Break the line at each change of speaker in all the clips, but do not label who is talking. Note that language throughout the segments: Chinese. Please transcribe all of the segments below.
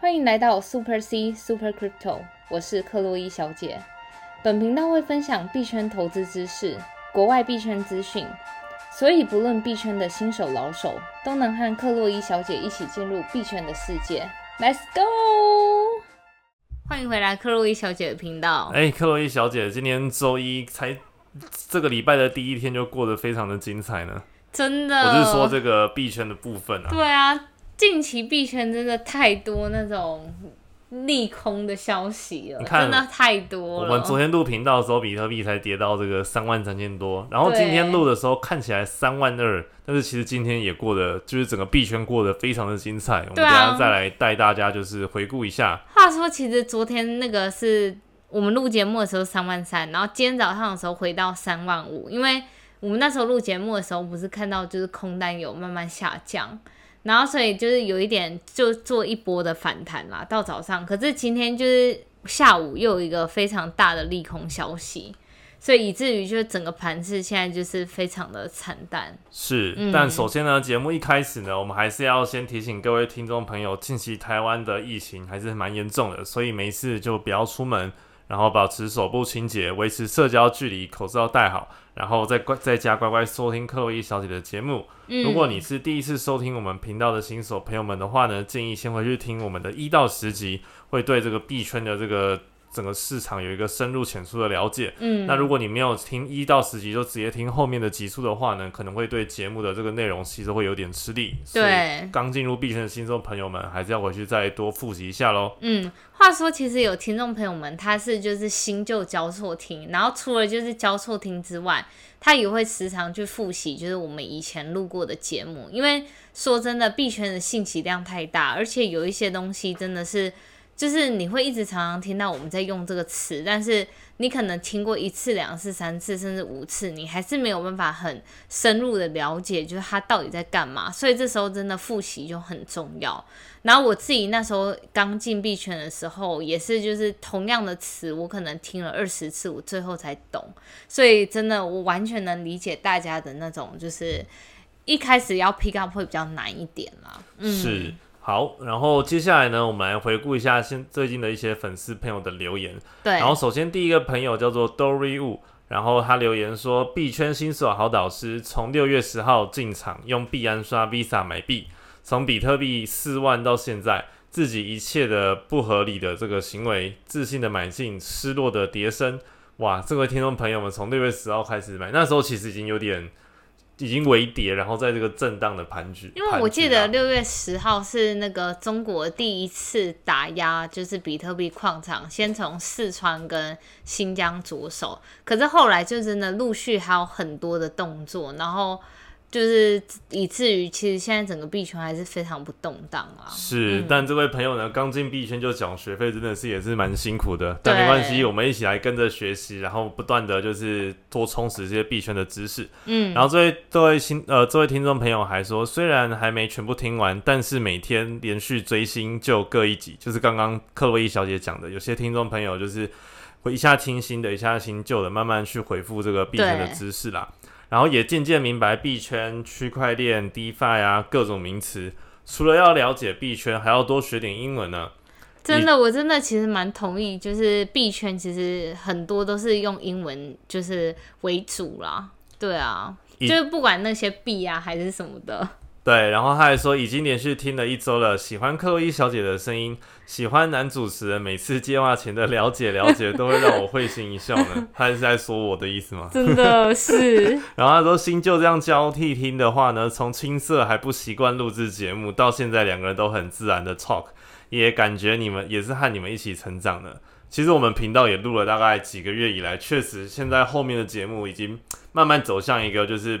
欢迎来到 Super C Super Crypto，我是克洛伊小姐。本频道会分享币圈投资知识、国外币圈资讯，所以不论币圈的新手老手，都能和克洛伊小姐一起进入币圈的世界。Let's go！欢迎回来克洛伊小姐的频道。
哎，克洛伊小姐，今天周一才这个礼拜的第一天就过得非常的精彩呢。
真的，
我是说这个币圈的部分啊。
对啊，近期币圈真的太多那种利空的消息了，真的太多
了。我们昨天录频道的时候，比特币才跌到这个三万三千多，然后今天录的时候看起来三万二，但是其实今天也过得就是整个币圈过得非常的精彩。我们等下再来带大家就是回顾一下。
话说，其实昨天那个是我们录节目的时候三万三，然后今天早上的时候回到三万五，因为。我们那时候录节目的时候，不是看到就是空单有慢慢下降，然后所以就是有一点就做一波的反弹啦。到早上，可是今天就是下午又有一个非常大的利空消息，所以以至于就是整个盘子现在就是非常的惨淡。
是，但首先呢，节目一开始呢，我们还是要先提醒各位听众朋友，近期台湾的疫情还是蛮严重的，所以没事就不要出门。然后保持手部清洁，维持社交距离，口罩戴好，然后再乖在家乖乖收听克洛伊小姐的节目。如果你是第一次收听我们频道的新手朋友们的话呢，建议先回去听我们的一到十集，会对这个币圈的这个。整个市场有一个深入浅出的了解。嗯，那如果你没有听一到十集，就直接听后面的集数的话呢，可能会对节目的这个内容其实会有点吃力。
对，
刚进入币圈的新手朋友们，还是要回去再多复习一下喽。
嗯，话说其实有听众朋友们，他是就是新旧交错听，然后除了就是交错听之外，他也会时常去复习，就是我们以前录过的节目。因为说真的，币圈的信息量太大，而且有一些东西真的是。就是你会一直常常听到我们在用这个词，但是你可能听过一次、两次、三次，甚至五次，你还是没有办法很深入的了解，就是它到底在干嘛。所以这时候真的复习就很重要。然后我自己那时候刚进币圈的时候，也是就是同样的词，我可能听了二十次，我最后才懂。所以真的，我完全能理解大家的那种，就是一开始要 pick up 会比较难一点啦。
嗯，是。好，然后接下来呢，我们来回顾一下现最近的一些粉丝朋友的留言。
对，
然后首先第一个朋友叫做 Dory Wu，然后他留言说，币圈新手好导师，从六月十号进场用币安刷 Visa 买币，从比特币四万到现在，自己一切的不合理的这个行为，自信的买进，失落的跌升。哇，这位听众朋友们从六月十号开始买，那时候其实已经有点。已经微跌，然后在这个震荡的盘局。
因为我记得六月十号是那个中国第一次打压，就是比特币矿场，先从四川跟新疆着手，可是后来就真的陆续还有很多的动作，然后。就是以至于，其实现在整个币圈还是非常不动荡啊。
是，但这位朋友呢，刚进币圈就缴学费，真的是也是蛮辛苦的。但没关系，我们一起来跟着学习，然后不断的就是多充实这些币圈的知识。嗯，然后这位这位新呃这位听众朋友还说，虽然还没全部听完，但是每天连续追星就各一集。就是刚刚克洛伊小姐讲的，有些听众朋友就是会一下听新的，一下听旧的，慢慢去回复这个币圈的知识啦。然后也渐渐明白币圈、区块链、DeFi 啊各种名词，除了要了解币圈，还要多学点英文呢。
真的，我真的其实蛮同意，就是币圈其实很多都是用英文就是为主啦。对啊，就是不管那些币啊还是什么的。
对，然后他还说已经连续听了一周了，喜欢克洛伊小姐的声音，喜欢男主持人每次接话前的了解了解，都会让我会心一笑呢。他是在说我的意思吗？
真的是。
然后他说新旧这样交替听的话呢，从青涩还不习惯录制节目，到现在两个人都很自然的 talk，也感觉你们也是和你们一起成长的。其实我们频道也录了大概几个月以来，确实现在后面的节目已经慢慢走向一个就是。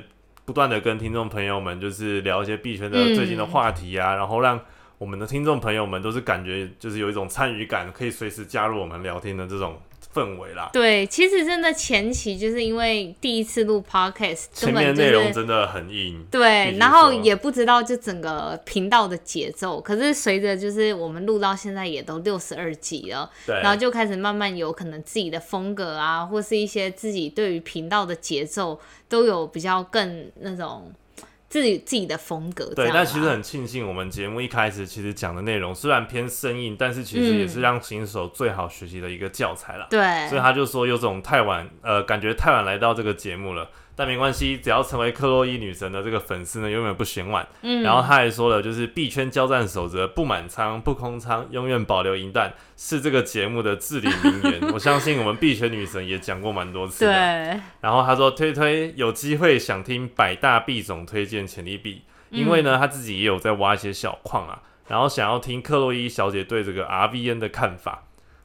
不断的跟听众朋友们就是聊一些币圈的最近的话题啊，然后让我们的听众朋友们都是感觉就是有一种参与感，可以随时加入我们聊天的这种。氛围啦，
对，其实真的前期就是因为第一次录 podcast，
前面内容真的很硬，
对，然后也不知道就整个频道的节奏，可是随着就是我们录到现在也都六十二集了，
对，
然后就开始慢慢有可能自己的风格啊，或是一些自己对于频道的节奏都有比较更那种。自己自己的风格。
对，但其实
很
很庆幸，我们节目一开始其实讲的内容虽然偏生硬，但是其实也是让新手最好学习的一个教材了。
对，
所以他就说有种太晚，呃，感觉太晚来到这个节目了。但没关系，只要成为克洛伊女神的这个粉丝呢，永远不嫌晚。
嗯，
然后他还说了，就是币圈交战守则，不满仓不空仓，永远保留银弹，是这个节目的至理名言。我相信我们币圈女神也讲过蛮多次的。
对，
然后他说推推有机会想听百大币种推荐潜力币，因为呢他自己也有在挖一些小矿啊，然后想要听克洛伊小姐对这个 RVN 的看法。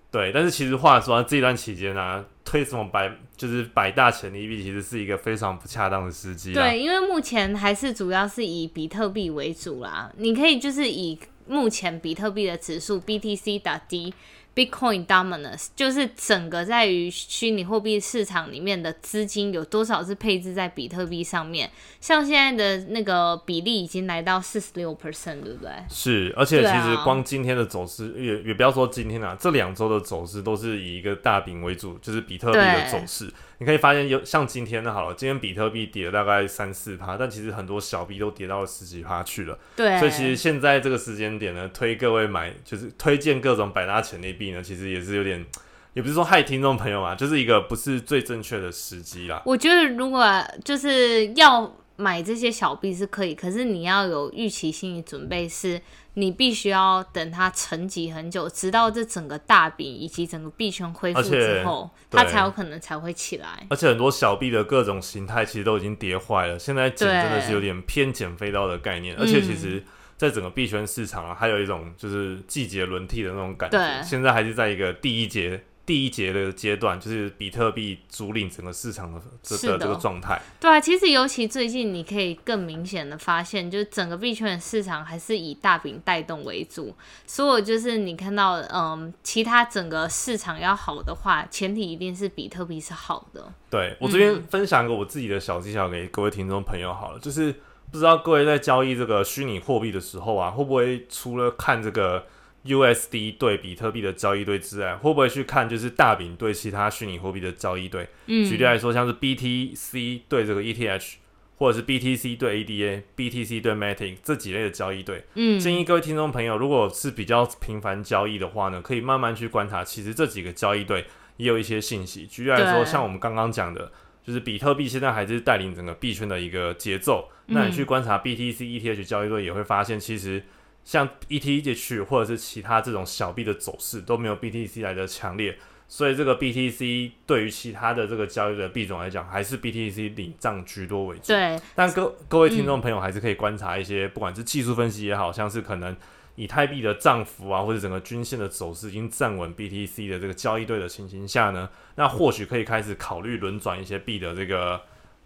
对，但是其实话说这段期间啊，推什么百就是百大潜力币，其实是一个非常不恰当的时机。
对，因为目前还是主要是以比特币为主啦。你可以就是以目前比特币的指数 BTC 打低。Bitcoin dominance 就是整个在于虚拟货币市场里面的资金有多少是配置在比特币上面，像现在的那个比例已经来到四十六 percent，对不对？
是，而且其实光今天的走势，也也不要说今天啊，这两周的走势都是以一个大饼为主，就是比特币的走势。你可以发现有像今天的好了，今天比特币跌了大概三四趴，但其实很多小币都跌到了十几趴去了。
对，
所以其实现在这个时间点呢，推各位买就是推荐各种百搭潜力币呢，其实也是有点，也不是说害听众朋友啊，就是一个不是最正确的时机啦。
我觉得如果就是要买这些小币是可以，可是你要有预期心理准备，是你必须要等它沉积很久，直到这整个大饼以及整个币圈恢复之后，它才有可能才会起来。
而且很多小币的各种形态其实都已经跌坏了，现在减真的是有点偏减飞刀的概念，而且其实。在整个币圈市场啊，还有一种就是季节轮替的那种感觉。
对
现在还是在一个第一节第一节的阶段，就是比特币主领整个市场的这
是的
的这个状态。
对啊，其实尤其最近，你可以更明显的发现，就是整个币圈的市场还是以大饼带动为主。所有就是你看到，嗯，其他整个市场要好的话，前提一定是比特币是好的。
对我这边分享一个我自己的小技巧给各位听众朋友好了，就是不知道各位在交易这个虚拟货币的时候啊，会不会除了看这个 USD 对比特币的交易对之外，会不会去看就是大饼对其他虚拟货币的交易对？
嗯，
举例来说，像是 BTC 对这个 ETH，或者是 BTC 对 ADA、BTC 对 Matic 这几类的交易对。
嗯，
建议各位听众朋友，如果是比较频繁交易的话呢，可以慢慢去观察，其实这几个交易对也有一些信息。举例来说，像我们刚刚讲的，就是比特币现在还是带领整个币圈的一个节奏。那你去观察 BTC、ETH 交易对，也会发现其实像 ETH 或者是其他这种小币的走势都没有 BTC 来的强烈。所以这个 BTC 对于其他的这个交易的币种来讲，还是 BTC 领涨居多为主。
对，
但各各位听众朋友还是可以观察一些，不管是技术分析也好，像是可能以太币的涨幅啊，或者整个均线的走势已经站稳 BTC 的这个交易对的情形下呢，那或许可以开始考虑轮转一些币的这个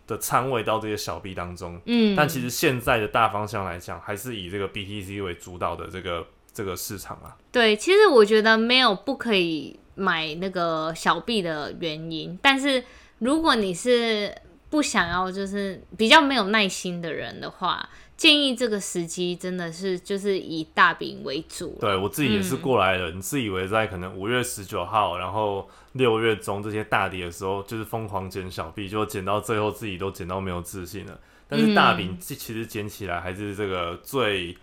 的仓位到这些小币当中。
嗯，
但其实现在的大方向来讲，还是以这个 BTC 为主导的这个这个市场啊。
对，其实我觉得没有不可以买那个小币的原因，但是如果你是不想要，就是比较没有耐心的人的话，建议这个时机真的是就是以大饼为主啊。
对我自己也是
嗯
过来人，自以为在可能五月十九号，然后六月中这些大跌的时候，就是疯狂捡小币，就捡到最后自己都捡到没有自信了。但是大饼这其实捡起来还是这个最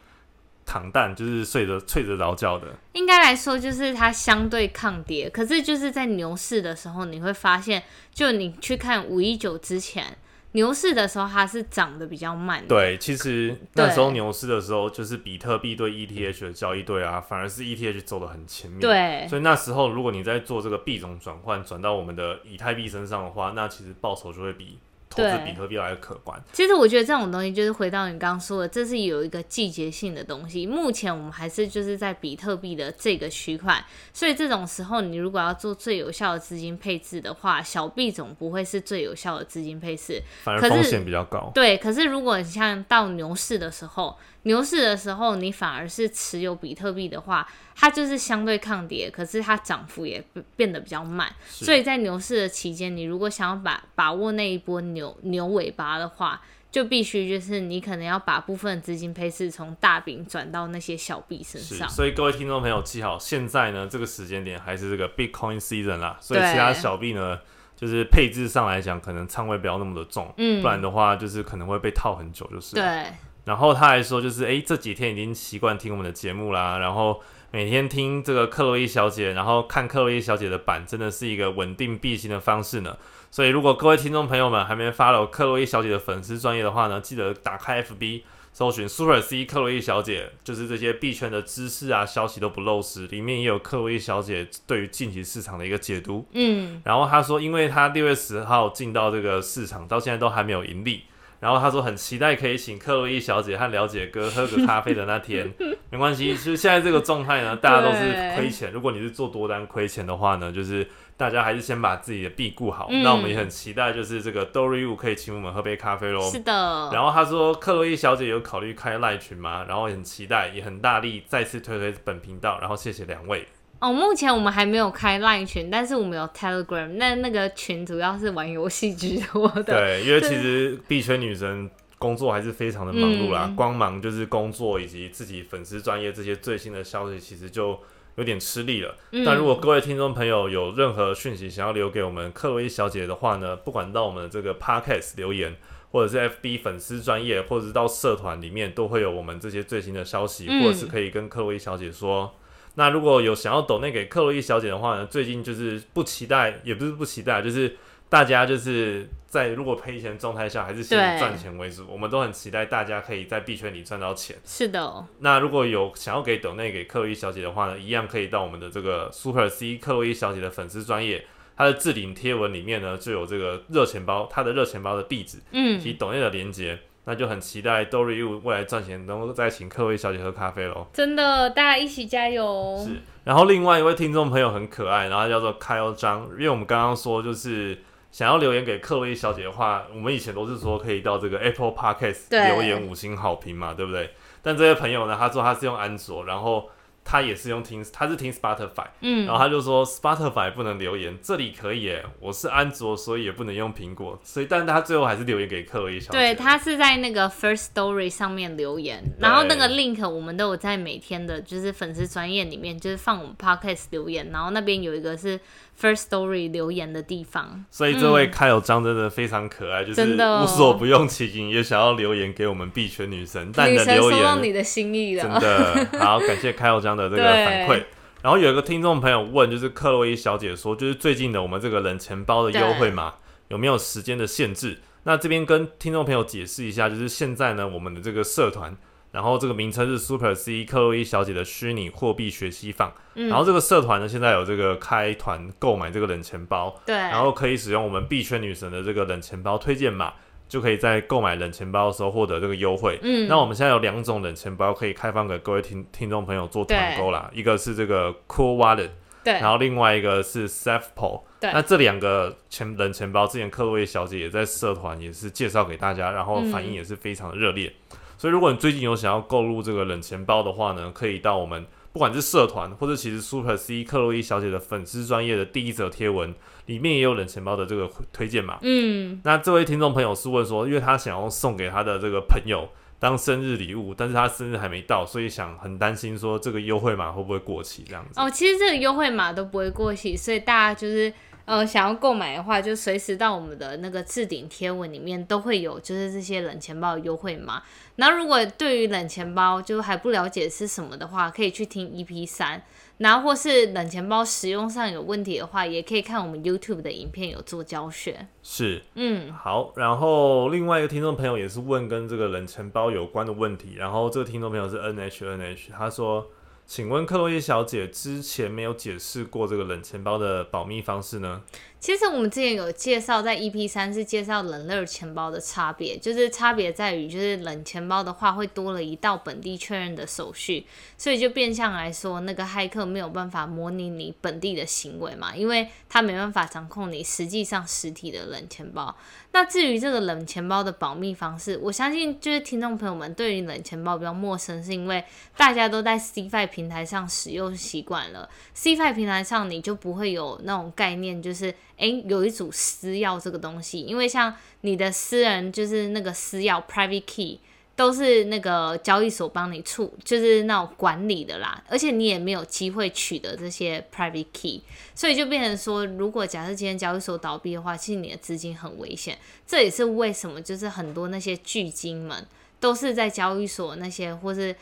躺蛋，就是睡着睡着着觉的。
应该来说，就是它相对抗跌，可是就是在牛市的时候，你会发现，就你去看五一九之前牛市的时候，它是涨得比较慢的。
对，其实那时候牛市的时候，就是比特币对 ETH 的交易对啊，反而是 ETH 走得很前面。
对
所以那时候如果你在做这个币种转换，转到我们的以太币身上的话，那其实报酬就会比投资
对
比特币来的可观。
其实我觉得这种东西就是回到你刚刚说的，这是有一个季节性的东西。目前我们还是就是在比特币的这个区块，所以这种时候你如果要做最有效的资金配置的话，小币种不会是最有效的资金配置。
反而风险比较高。
对，可是如果你像到牛市的时候，牛市的时候你反而是持有比特币的话，它就是相对抗跌，可是它涨幅也变变得比较慢。所以在牛市的期间，你如果想要把把握那一波牛牛尾巴的话，就必须就是你可能要把部分资金配置从大饼转到那些小币身，上。
所以各位听众朋友记好，现在呢这个时间点还是这个 Bitcoin season 啦，所以其他小币呢就是配置上来讲，可能仓位不要那么的重，
嗯
不然的话就是可能会被套很久，就是。
对，
然后他还说，就是诶，这几天已经习惯听我们的节目啦，然后每天听这个克洛伊小姐，然后看克洛伊小姐的版，真的是一个稳定必行的方式呢。所以如果各位听众朋友们还没 follow 克洛伊小姐的粉丝专业的话呢，记得打开 FB 搜寻 Super C 克洛伊小姐，就是这些币圈的知识啊、消息都不漏失，里面也有克洛伊小姐对于近期市场的一个解读。
嗯，
然后他说，因为他六月十号进到这个市场，到现在都还没有盈利。然后他说很期待可以请克洛伊小姐和了解哥喝个咖啡的那天。没关系，其实现在这个状态呢，大家都是亏钱。如果你是做多单亏钱的话呢，就是大家还是先把自己的币顾好。
嗯
那我们也很期待，就是这个 Dory Wu 可以请我们喝杯咖啡喽。
是的。
然后他说，克洛伊小姐有考虑开赖群吗？然后很期待，也很大力再次推推本频道。然后谢谢两位。
哦，目前我们还没有开 Line 群，但是我们有 Telegram。那那个群主要是玩游戏居多的。
对，因为其实币圈女神工作还是非常的忙碌啦，
嗯
光忙就是工作以及自己粉丝专业这些最新的消息，其实就有点吃力了。
嗯
但如果各位听众朋友有任何讯息想要留给我们克洛伊小姐的话呢，不管到我们的这个 Podcast 留言，或者是 FB 粉丝专业，或者是到社团里面，都会有我们这些最新的消息，
嗯
或者是可以跟克洛伊小姐说。那如果有想要抖内给克洛伊小姐的话呢，最近就是不期待，也不是不期待，就是大家就是在如果赔钱的状态下，还是先赚钱为主。我们都很期待大家可以在币圈里赚到钱。
是的，
那如果有想要给抖内给克洛伊小姐的话呢，一样可以到我们的这个 Super C 克洛伊小姐的粉丝专业，它的置顶贴文里面呢就有这个热钱包，它的热钱包的地址以及
嗯，
抖内的连接。那就很期待 Dory 未来赚钱能够再请客位小姐喝咖啡喽。
真的，大家一起加油。
是，然后另外一位听众朋友很可爱，然后叫做 Kyle 张，因为我们刚刚说就是想要留言给克洛伊小姐的话，我们以前都是说可以到这个 Apple Podcast 留言五星好评嘛，对不对？但这位朋友呢，他说他是用安卓，然后他也是用听，他是听 Spotify，
嗯。
然后他就说 Spotify 不能留言，这里可以耶，我是安卓，所以也不能用苹果，所以但他最后还是留言给克洛伊小姐。
对他是在那个 First Story 上面留言，然后那个 link 我们都有在每天的就是粉丝专业里面，就是放我们 podcast 留言，然后那边有一个是 First Story 留言的地方。
所以这位开有张真的非常可爱，就是无所不用其极，也想要留言给我们币圈女神，但你的留言
收到你的心意了真，
的好，感谢开有张的这个反馈。然后有一个听众朋友问，就是克洛伊小姐说，就是最近的我们这个冷钱包的优惠码有没有时间的限制？那这边跟听众朋友解释一下，就是现在呢，我们的这个社团，然后这个名称是 Super C 克洛伊小姐的虚拟货币学习坊，
嗯。
然后这个社团呢，现在有这个开团购买这个冷钱包，
对，
然后可以使用我们币圈女神的这个冷钱包推荐码，就可以在购买冷钱包的时候获得这个优惠。
嗯，
那我们现在有两种冷钱包可以开放给各位听听众朋友做团购啦，一个是这个 Cool Wallet，
对。
然后另外一个是 Safepol。
对。
那这两个钱冷钱包，之前克洛伊小姐也在社团也是介绍给大家，然后反应也是非常的热烈。所以如果你最近有想要购入这个冷钱包的话呢，可以到我们不管是社团或者其实 Super C 克洛伊小姐的粉丝专业的第一则贴文里面也有冷钱包的这个推荐码。
嗯，
那这位听众朋友是问说，因为他想要送给他的这个朋友当生日礼物，但是他生日还没到，所以想很担心说这个优惠码会不会过期这样子。
哦，其实这个优惠码都不会过期，所以大家就是呃想要购买的话，就随时到我们的那个置顶贴文里面都会有，就是这些冷钱包的优惠码。然后如果对于冷钱包就还不了解是什么的话，可以去听 EP 三。然后或是冷钱包使用上有问题的话，也可以看我们 YouTube 的影片有做教学。
是，
嗯，
好，然后另外一个听众朋友也是问跟这个冷钱包有关的问题，然后这个听众朋友是 N H N H，他说。请问克洛伊小姐之前没有解释过这个冷钱包的保密方式呢？
其实我们之前有介绍，在 EP 三是介绍冷热钱包的差别，就是差别在于，就是冷钱包的话会多了一道本地确认的手续，所以就变相来说，那个骇客没有办法模拟你本地的行为嘛，因为他没办法掌控你实际上实体的冷钱包。那至于这个冷钱包的保密方式，我相信就是听众朋友们对于冷钱包比较陌生，是因为大家都在 CFI 平台上使用习惯了，CFI 平台上你就不会有那种概念，就是诶有一组私钥这个东西，因为像你的私人就是那个私钥 private key。都是那个交易所帮你处，就是那种管理的啦，而且你也没有机会取得这些 private key，所以就变成说，如果假设今天交易所倒闭的话，其实你的资金很危险。这也是为什么，就是很多那些巨金们都是在交易所那些或是。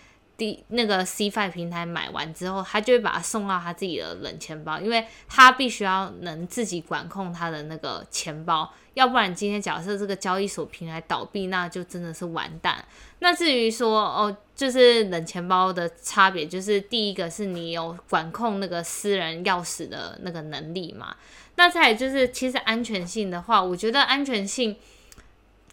那个 C Five 平台买完之后，他就会把它送到他自己的冷钱包，因为他必须要能自己管控他的那个钱包，要不然今天假设这个交易所平台倒闭，那就真的是完蛋。那至于说哦，就是冷钱包的差别，就是第一个是你有管控那个私人钥匙的那个能力嘛，那再就是其实安全性的话，我觉得安全性。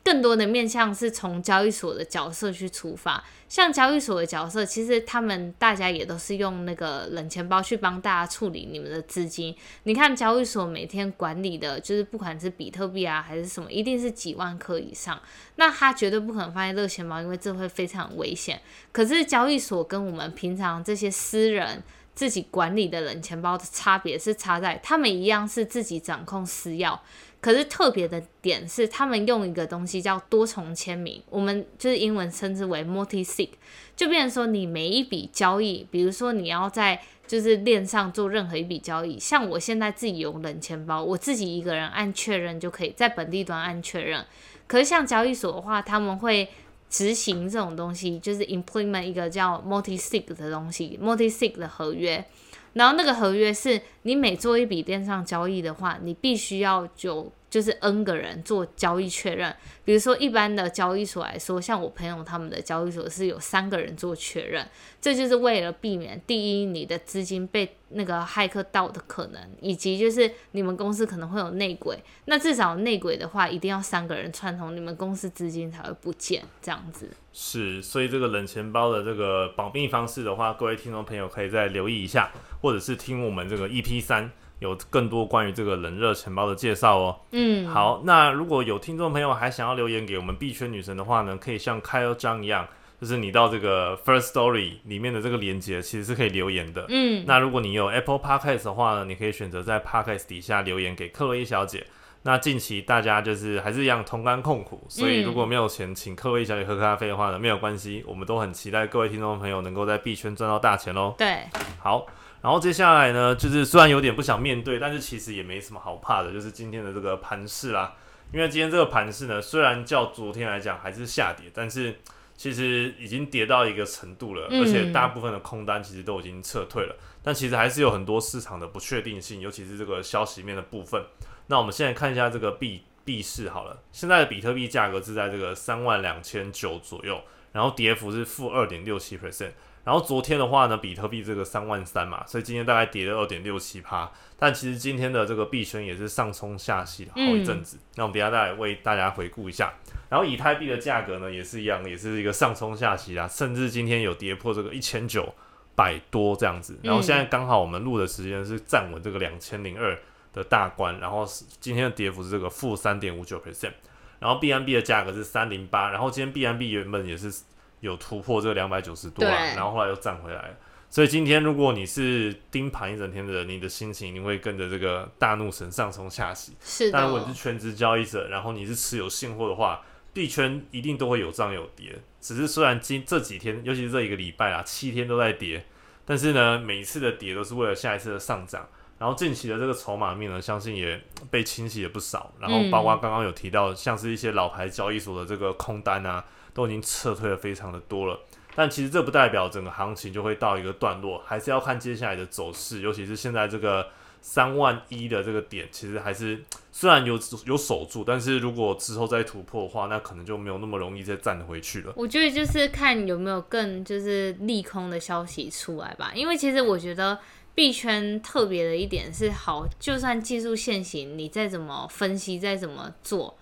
更多的面向是从交易所的角色去出发，像交易所的角色，其实他们大家也都是用那个冷钱包去帮大家处理你们的资金。你看交易所每天管理的，就是不管是比特币啊还是什么，一定是几万颗以上，那他绝对不可能放在热钱包，因为这会非常危险。可是交易所跟我们平常这些私人自己管理的冷钱包的差别是差在，他们一样是自己掌控私钥。可是特别的点是，他们用一个东西叫多重签名，我们就是英文称之为 multi-sig，就变成说你每一笔交易，比如说你要在就是链上做任何一笔交易，像我现在自己有冷钱包，我自己一个人按确认就可以在本地端按确认。可是像交易所的话，他们会执行这种东西，就是 implement 一个叫 multi-sig 的东西，multi-sig 的合约。然后那个合约是你每做一笔电商交易的话，你必须要就就是 N 个人做交易确认。比如说一般的交易所来说，像我朋友他们的交易所是有三个人做确认，这就是为了避免第一你的资金被那个骇客盗的可能，以及就是你们公司可能会有内鬼。那至少内鬼的话，一定要三个人串通，你们公司资金才会不见这样子。
是，所以这个冷钱包的这个保密方式的话，各位听众朋友可以再留意一下，或者是听我们这个 EP 三有更多关于这个冷热钱包的介绍哦。
嗯，
好，那如果有听众朋友还想要留言给我们币圈女神的话呢，可以像开了章一样，就是你到这个 First Story 里面的这个链接，其实是可以留言的。
嗯，
那如果你有 Apple Podcast 的话呢，你可以选择在 Podcast 底下留言给克洛伊小姐。那近期大家就是还是一样同甘共苦，所以如果没有钱请克洛伊小姐喝咖啡的话呢，没有关系，我们都很期待各位听众朋友能够在币圈赚到大钱喽。
对，
好，然后接下来呢，就是虽然有点不想面对，但是其实也没什么好怕的，就是今天的这个盘势啦。因为今天这个盘势呢，虽然较昨天来讲还是下跌，但是其实已经跌到一个程度了，而且大部分的空单其实都已经撤退了，但其实还是有很多市场的不确定性，尤其是这个消息面的部分。那我们现在看一下这个币币市好了，现在的比特币价格是在这个三万两千九左右，然后跌幅是负二点六七 percent，然后昨天的话呢，比特币这个三万三嘛，所以今天大概跌了二点六七趴，但其实今天的这个币圈也是上冲下洗了好一阵子，那我们等下再来为大家回顾一下，然后以太币的价格呢也是一样，也是一个上冲下洗啊，甚至今天有跌破这个一千九百多这样子，然后现在刚好我们录的时间是站稳这个两千零二。的大关，然后是今天的跌幅是这个负三点五九 percent，然后 BNB 的价格是三零八，然后今天 BNB 原本也是有突破这个两百九十多啊，然后后来又涨回来，所以今天如果你是盯盘一整天的人，你的心情一定会跟着这个大怒神上冲下洗。
是
但如果你是全职交易者，然后你是持有现货的话，币圈一定都会有涨有跌，只是虽然今这几天，尤其是这一个礼拜啊，七天都在跌，但是呢，每一次的跌都是为了下一次的上涨。然后近期的这个筹码面呢，相信也被清洗了不少。然后包括刚刚有提到，像是一些老牌交易所的这个空单啊，都已经撤退了非常的多了。但其实这不代表整个行情就会到一个段落，还是要看接下来的走势。尤其是现在这个三万一的这个点，其实还是虽然有有守住，但是如果之后再突破的话，那可能就没有那么容易再站回去了。
我觉得就是看有没有更就是利空的消息出来吧，因为其实我觉得。币圈特别的一点是，好，就算技术现行，你再怎么分析，再怎么做，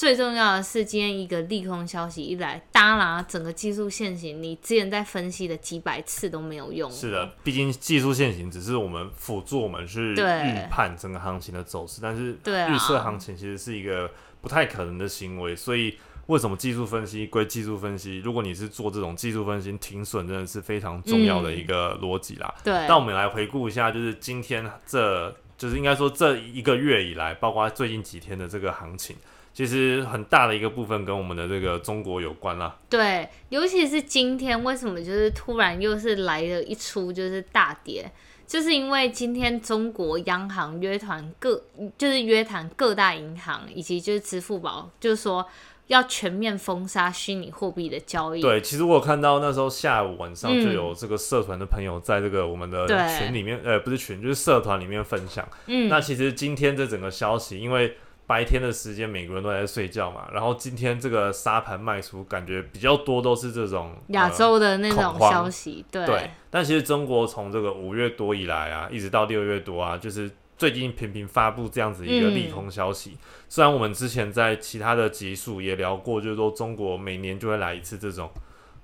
最重要的是今天一个利空消息一来，当然整个技术现行，你之前在分析的几百次都没有用。
是的，毕竟技术现行只是我们辅助，我们去预判整个行情的走势，但是预测行情其实是一个不太可能的行为，所以。为什么技术分析归技术分析？如果你是做这种技术分析，停损真的是非常重要的一个逻辑啦。
对。
那我们来回顾一下，就是今天这就是应该说这一个月以来，包括最近几天的这个行情，其实很大的一个部分跟我们的这个中国有关啦。
对，尤其是今天为什么就是突然又是来了一出就是大跌，就是因为今天中国央行约谈各就是约谈各大银行以及就是支付宝，就是说要全面封杀虚拟货币的交易。
对，其实我有看到那时候下午晚上就有这个社团的朋友在这个我们的群里面，呃，不是群，就是社团里面分享。
嗯，
那其实今天这整个消息，因为白天的时间每个人都在睡觉嘛，然后今天这个沙盘卖出，感觉比较多都是这种
亚
呃
洲的那种消息，对。
对，但其实中国从这个五月多以来啊，一直到六月多啊，就是最近频频发布这样子一个利空消息。虽然我们之前在其他的集数也聊过，就是说中国每年就会来一次这种，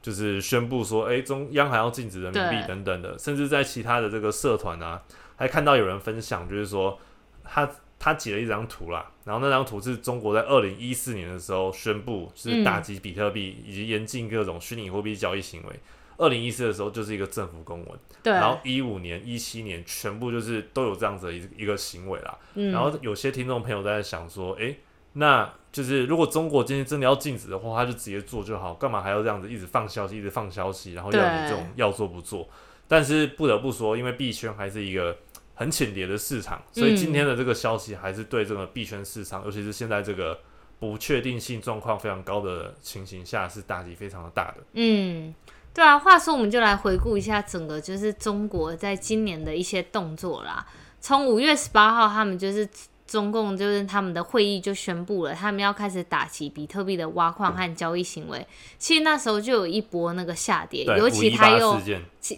就是宣布说，哎、中央行要禁止人民币等等的，甚至在其他的这个社团啊，还看到有人分享，就是说他他截了一张图啦，然后那张图是中国在二零一四年的时候宣布，就是打击比特币以及严禁各种虚拟货币交易行为。二零一四的时候就是一个政府公文，
对，
然后一五年、一七年全部就是都有这样子的一一个行为啦。
嗯，
然后有些听众朋友在想说，诶，那就是如果中国今天真的要禁止的话，他就直接做就好，干嘛还要这样子一直放消息、一直放消息，然后要你这种要做不做？但是不得不说，因为币圈还是一个很浅碟的市场，所以
嗯
今天的这个消息还是对这个币圈市场，尤其是现在这个不确定性状况非常高的情形下，是打击非常的大的。
嗯，对啊。话说，我们就来回顾一下整个就是中国在今年的一些动作啦。从五月十八号，他们就是中共就是他们的会议就宣布了，他们要开始打击比特币的挖矿和交易行为。其实那时候就有一波那个下跌，尤其他又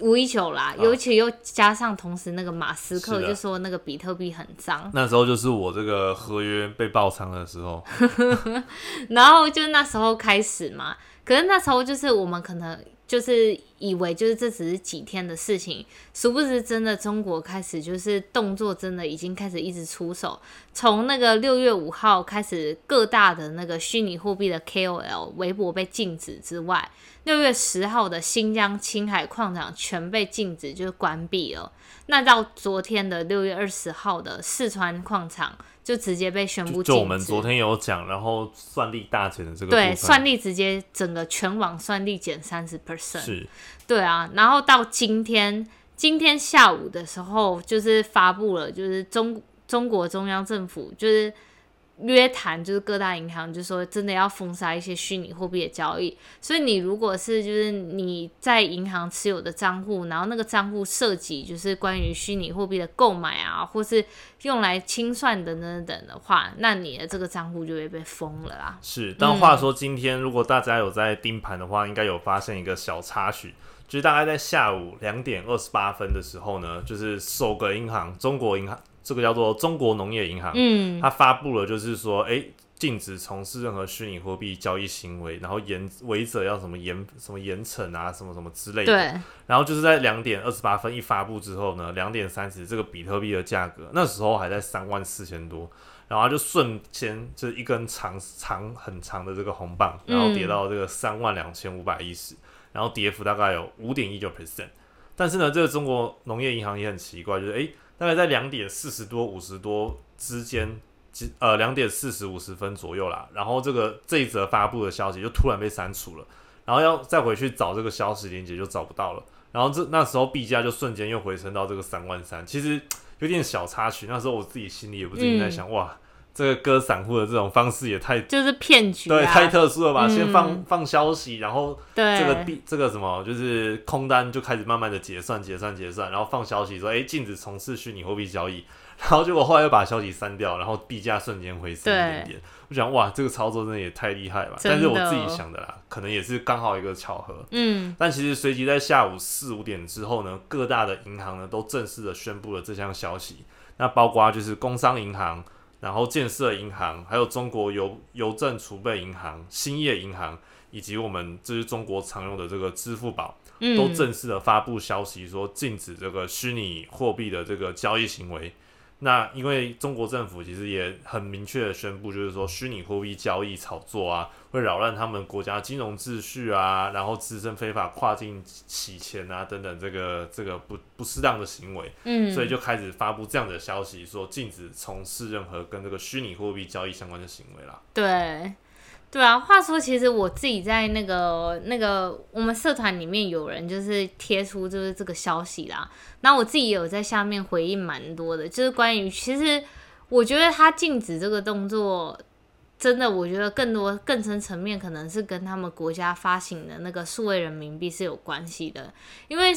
五一九啦，尤其又加上同时那个马斯克就说那个比特币很脏，
那时候就是我这个合约被爆仓的时候。
然后就那时候开始嘛，可是那时候就是我们可能就是以为就是这只是几天的事情，殊不知真的中国开始就是动作真的已经开始一直出手，从那个六月五号开始，各大的那个虚拟货币的 KOL 微博被禁止之外，六月十号的新疆青海矿场全被禁止，就是关闭了。那到昨天的六月二十号的四川矿场就直接被宣布禁止。
就就我们昨天有讲，然后算力大减的这个
对，算力直接整个全网算力减三十 percent。
是
对啊，然后到今天，今天下午的时候，就是发布了，就是中中国中央政府就是约谈，就是各大银行就说真的要封杀一些虚拟货币的交易。所以你如果是就是你在银行持有的账户，然后那个账户涉及就是关于虚拟货币的购买啊，或是用来清算等等等的话，那你的这个账户就会被封了啦。
是。但话说，今天如果大家有在盯盘的话，应该有发现一个小插曲，就是大概在下午两点二十八分的时候呢，就是首个银行中国银行，这个叫做中国农业银行，
嗯，
它发布了就是说，哎、禁止从事任何虚拟货币交易行为，然后严违者要什么严什么严惩啊，什么什么之类的。
对，
然后就是在两点二十八分一发布之后呢，两点三十这个比特币的价格那时候还在三万四千多，然后它就瞬间就是一根长长很长的这个红棒，然后跌到这个三万两千五百一十，然后跌幅大概有五点一九 percent。但是呢，这个中国农业银行也很奇怪，就是诶，大概在两点四十多、五十多之间，其呃两点四十五十分左右啦。然后这个这一则发布的消息就突然被删除了，然后要再回去找这个消息链接就找不到了。然后这那时候币价就瞬间又回升到这个三万三，其实有点小插曲。那时候我自己心里也不禁在想，哇，这个割散户的这种方式也太
就是骗局、啊，
对太特殊了吧？
嗯
先放放消息，然后
对
这个币这个什么，就是空单就开始慢慢的结算、结算、结算，然后放消息说，哎、禁止从事虚拟货币交易，然后结果后来又把消息删掉，然后币价瞬间回升一点点。我想，哇，这个操作真的也太厉害了吧！但是我自己想的啦，可能也是刚好一个巧合。
嗯
但其实随即在下午四五点之后呢，各大的银行呢都正式的宣布了这项消息。那包括就是工商银行，然后建设银行，还有中国邮邮政储备银行、兴业银行，以及我们这是中国常用的这个支付宝，
嗯，
都正式的发布消息说禁止这个虚拟货币的这个交易行为。那因为中国政府其实也很明确的宣布，就是说虚拟货币交易炒作啊，会扰乱他们国家金融秩序啊，然后滋生非法跨境洗钱啊等等这个这个不不适当的行为，
嗯，
所以就开始发布这样的消息，说禁止从事任何跟这个虚拟货币交易相关的行为啦。
对。对啊，话说，其实我自己在那个那个我们社团里面有人就是贴出就是这个消息啦，那我自己也有在下面回应蛮多的，就是关于其实我觉得他禁止这个动作，真的我觉得更多更深层面可能是跟他们国家发行的那个数位人民币是有关系的，因为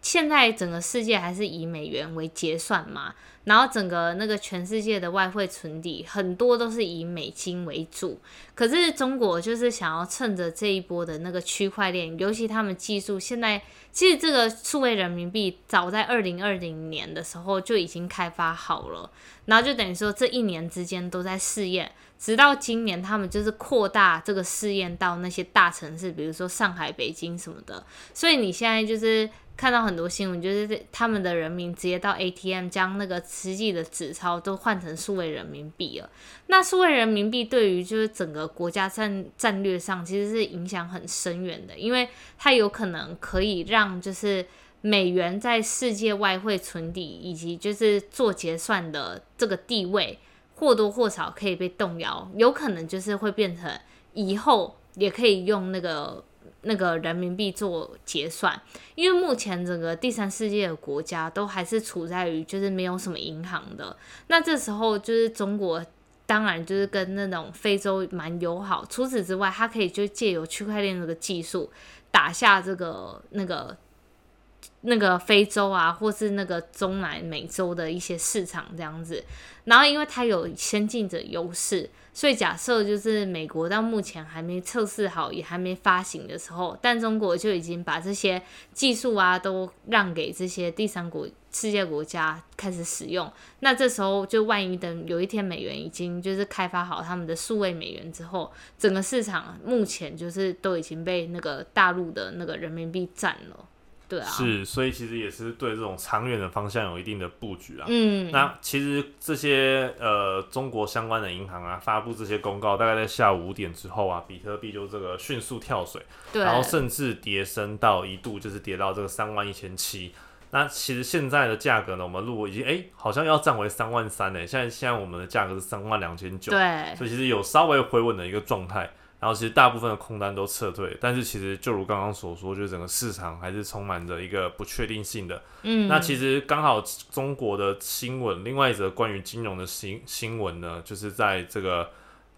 现在整个世界还是以美元为结算嘛。然后整个那个全世界的外汇存底很多都是以美金为主，可是中国就是想要趁着这一波的那个区块链，尤其他们技术现在其实这个数位人民币早在二零二零年的时候就已经开发好了，然后就等于说这一年之间都在试验，直到今年他们就是扩大这个试验到那些大城市，比如说上海、北京什么的，所以你现在就是。看到很多新闻，就是他们的人民直接到 ATM 将那个实际的纸钞都换成数位人民币了。那数位人民币对于就是整个国家战战略上其实是影响很深远的，因为它有可能可以让就是美元在世界外汇存底以及就是做结算的这个地位或多或少可以被动摇，有可能就是会变成以后也可以用那个。那个人民币做结算，因为目前整个第三世界的国家都还是处在于就是没有什么银行的，那这时候就是中国当然就是跟那种非洲蛮友好，除此之外，它可以就借由区块链这个技术打下这个那个那个非洲啊，或是那个中南美洲的一些市场这样子，然后因为它有先进者优势。所以假设就是美国到目前还没测试好，也还没发行的时候，但中国就已经把这些技术啊都让给这些第三国世界国家开始使用。那这时候就万一等有一天美元已经就是开发好他们的数位美元之后，整个市场目前就是都已经被那个大陆的那个人民币占了。对啊，
是，所以其实也是对这种长远的方向有一定的布局啊。
嗯，
那其实这些呃中国相关的银行啊，发布这些公告，大概在下午五点之后啊，比特币就这个迅速跳水，然后甚至跌升到一度就是跌到这个三万一千七。那其实现在的价格呢，我们如果已经哎好像要站回三万三呢，现在现在我们的价格是三万两千九，
对，
所以其实有稍微回稳的一个状态。然后其实大部分的空单都撤退，但是其实就如刚刚所说，就整个市场还是充满着一个不确定性的。
嗯，
那其实刚好中国的新闻，另外一则关于金融的新新闻呢，就是在这个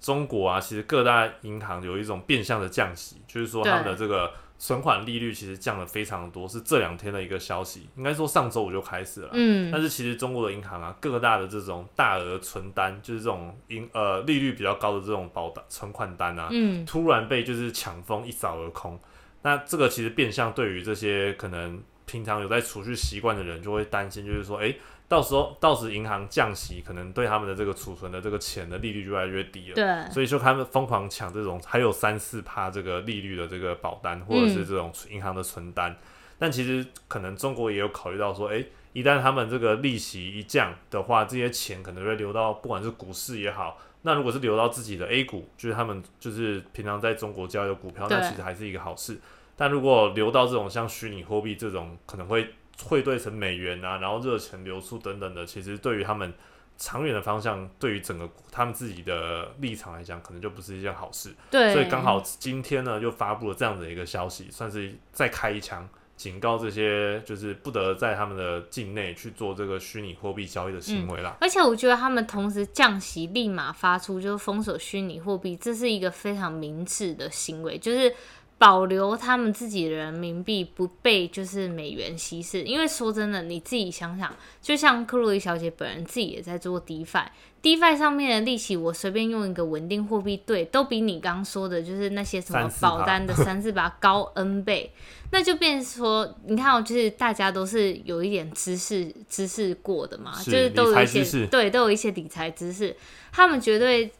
中国啊，其实各大银行有一种变相的降息，就是说他们的这个。存款利率其实降了非常多，是这两天的一个消息。应该说上周五就开始了。
嗯，
但是其实中国的银行啊，各大的这种大额存单，就是这种银呃利率比较高的这种保单存款单啊，
嗯，
突然被就是抢疯一扫而空。那这个其实变相对于这些可能平常有在储蓄习惯的人，就会担心，就是说，哎。到时候，到时银行降息，可能对他们的这个储存的这个钱的利率就越来越低了。
对，
所以说他们疯狂抢这种还有三四趴这个利率的这个保单，或者是这种银行的存单。但其实可能中国也有考虑到说，哎，一旦他们这个利息一降的话，这些钱可能会流到不管是股市也好，那如果是流到自己的 A 股，就是他们就是平常在中国交易的股票，那其实还是一个好事。但如果流到这种像虚拟货币这种，可能会。汇兑成美元啊，然后热钱流出等等的，其实对于他们长远的方向，对于整个他们自己的立场来讲，可能就不是一件好事。
对，
所以刚好今天呢，就发布了这样的一个消息，算是再开一枪，警告这些就是不得在他们的境内去做这个虚拟货币交易的行为啦。
而且我觉得他们同时降息，立马发出就是封锁虚拟货币，这是一个非常明智的行为，就是。保留他们自己的人民币不被就是美元稀释，因为说真的，你自己想想，就像克洛伊小姐本人自己也在做 DeFi，DeFi 上面的利息，我随便用一个稳定货币兑，都比你刚刚说的，就是那些什么保单的三四把高 N 倍，那就变说，你看，就是大家都是有一点知识知识过的嘛，就是都有一些对，都有一些理财知识，他们绝对。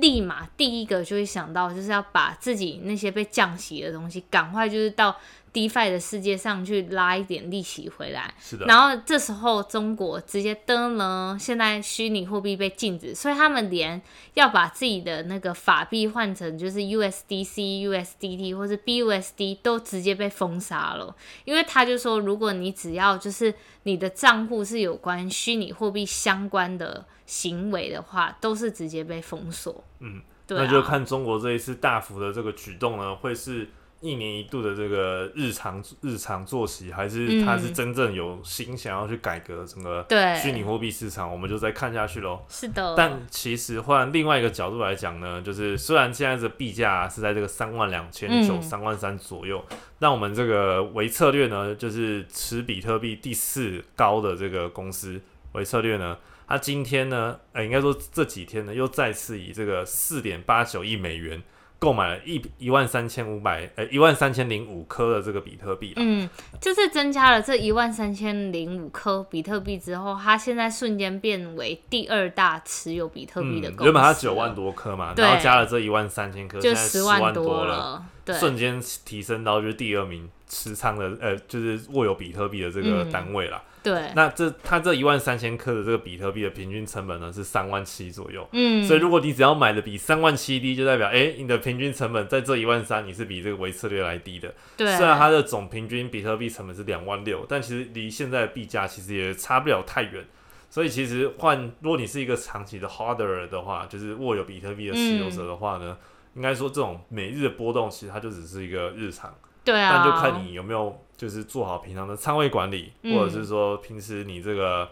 立马第一个就会想到，就是要把自己那些被降息的东西，赶快就是到 DeFi 的世界上去拉一点利息回来。
是的，
然后这时候中国直接登了，现在虚拟货币被禁止，所以他们连要把自己的那个法币换成就是 USDC、USDT 或是 BUSD 都直接被封杀了，因为他就说，如果你只要就是你的账户是有关虚拟货币相关的行为的话，都是直接被封锁。
嗯，
对、啊，
那就看中国这一次大幅的这个举动呢，会是一年一度的这个日常日常作息，还是他是真正有心想要去改革整个
对
虚拟货币市场？我们就再看下去喽。
是的，
但其实换另外一个角度来讲呢，就是虽然现在的币价是在这个三万两千九、
嗯
三万三左右，那我们这个维策略呢，就是持比特币第四高的这个公司维策略呢，它今天呢，呃，应该说这几天呢，又再次以这个四点八九亿美元购买了一一万三千五百呃一万三千零五颗的这个比特币。
嗯，就是增加了这一万三千零五颗比特币之后，它现在瞬间变为第二大持有比特币的公司、
嗯原本它九万多颗嘛，
对
然后加了这一万三千颗，
就
十
十万
多
了，对，
瞬间提升到就是第二名持仓的呃，就是握有比特币的这个
嗯
单位啦。
对，
那这它这一万三千克的这个比特币的平均成本呢是三万七左右。
嗯，
所以如果你只要买的比三万七低，就代表哎、诶你的平均成本在这一万三，你是比这个维策略来低的。
对，
虽然它的总平均比特币成本是两万六，但其实离现在的币价其实也差不了太远。所以其实换，如果你是一个长期的 holder 的话，就是握有比特币的持有者的话呢，应该说这种每日的波动，其实它就只是一个日常。
对啊，
但就看你有没有就是做好平常的仓位管理，
嗯
或者是说平时你这个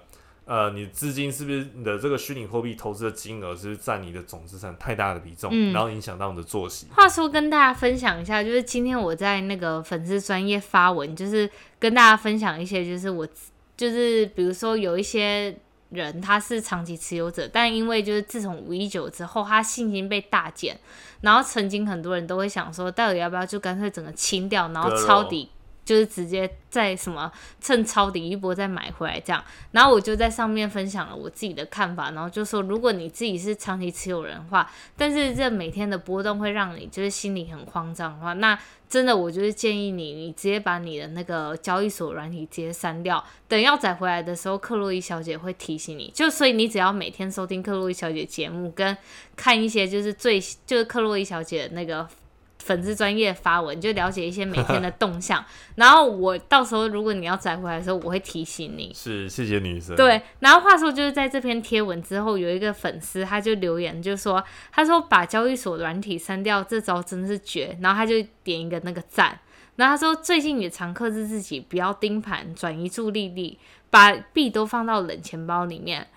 呃你资金是不是你的这个虚拟货币投资的金额是不是占你的总资产太大的比重，
嗯
然后影响到你的作息。
话说跟大家分享一下，就是今天我在那个粉丝专业发文，就是跟大家分享一些，就是我就是比如说有一些人他是长期持有者，但因为就是自从五一九之后，他信心被大减，然后曾经很多人都会想说，到底要不要就干脆整个清掉，然后抄底。就是直接在什么趁抄底一波再买回来这样，然后我就在上面分享了我自己的看法，然后就说如果你自己是长期持有人的话，但是这每天的波动会让你就是心里很慌张的话，那真的我就是建议你，你直接把你的那个交易所软体直接删掉，等要载回来的时候，克洛伊小姐会提醒你。就所以你只要每天收听克洛伊小姐节目，跟看一些就是最就是克洛伊小姐那个。粉丝专业发文，就了解一些每天的动向，然后我到时候如果你要载回来的时候，我会提醒你。
是，谢谢女生。，
对，然后话说就是在这篇贴文之后，有一个粉丝他就留言就说，他说把交易所软体删掉这招真是绝，然后他就点一个那个赞，然后他说最近也常克制自己不要盯盘，转移注意力，把币都放到冷钱包里面，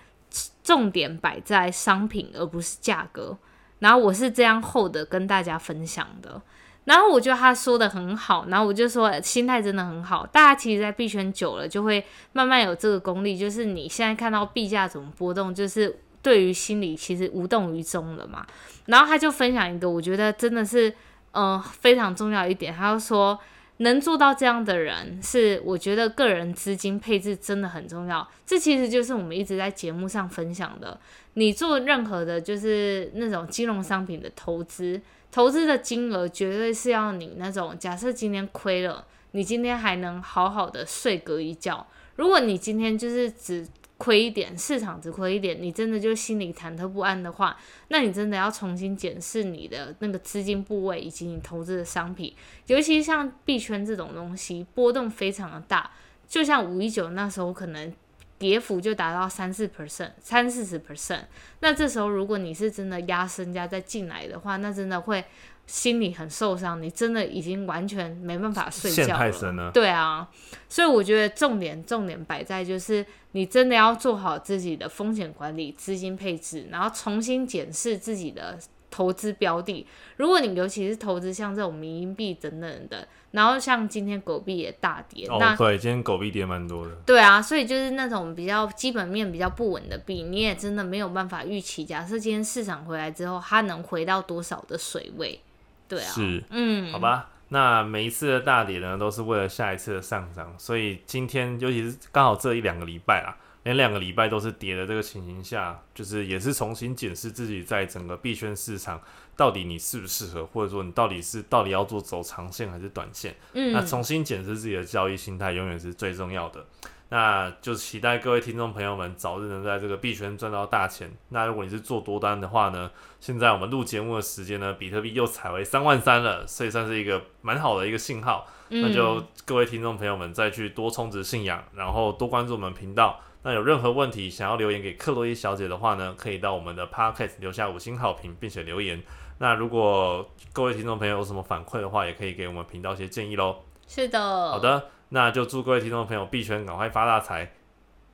重点摆在商品而不是价格。然后我是这样厚的跟大家分享的。然后我觉得他说的很好，然后我就说心态真的很好。大家其实，在币圈久了，就会慢慢有这个功力，就是你现在看到币价怎么波动，就是对于心理其实无动于衷了嘛。然后他就分享一个，我觉得真的是，嗯，非常重要一点。他就说，能做到这样的人，是我觉得个人资金配置真的很重要。这其实就是我们一直在节目上分享的。你做任何的，就是那种金融商品的投资，投资的金额绝对是要你那种，假设今天亏了，你今天还能好好的睡个一觉。如果你今天就是只亏一点，市场只亏一点，你真的就心里忐忑不安的话，那你真的要重新检视你的那个资金部位以及你投资的商品，尤其像币圈这种东西，波动非常的大。就像五一九那时候可能跌幅就达到三四 percent、三四十 percent，那这时候如果你是真的压身家再进来的话，那真的会心里很受伤，你真的已经完全没办法睡
陷
觉了。
太深了。
对啊，所以我觉得重点重点摆在就是你真的要做好自己的风险管理、资金配置，然后重新检视自己的投资标的。如果你尤其是投资像这种民营币等等的，然后像今天狗币也大跌，那
哦，对，今天狗币跌蛮多的。
对啊，所以就是那种比较基本面比较不稳的币，你也真的没有办法预期。假设今天市场回来之后，它能回到多少的水位？对啊，
是，
嗯，
好吧。那每一次的大跌呢，都是为了下一次的上涨，所以今天尤其是刚好这一两个礼拜啦，连两个礼拜都是跌的这个情形下，就是也是重新检视自己在整个币圈市场到底你适不适合，或者说你到底是到底要做走长线还是短线。
嗯，
那重新检视自己的交易心态，永远是最重要的。那就期待各位听众朋友们早日能在这个币圈赚到大钱。那如果你是做多单的话呢，现在我们录节目的时间呢，比特币又踩回三万三了，所以算是一个蛮好的一个信号。那就各位听众朋友们再去多充值信仰，然后多关注我们频道。那有任何问题想要留言给克洛伊小姐的话呢，可以到我们的 podcast 留下五星好评，并且留言。那如果各位听众朋友有什么反馈的话，也可以给我们频道一些建议喽。
是的，
好的。那就祝各位听众朋友币圈赶快发大财。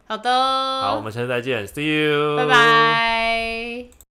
好的，
好，我们下次再见，See you，
拜拜。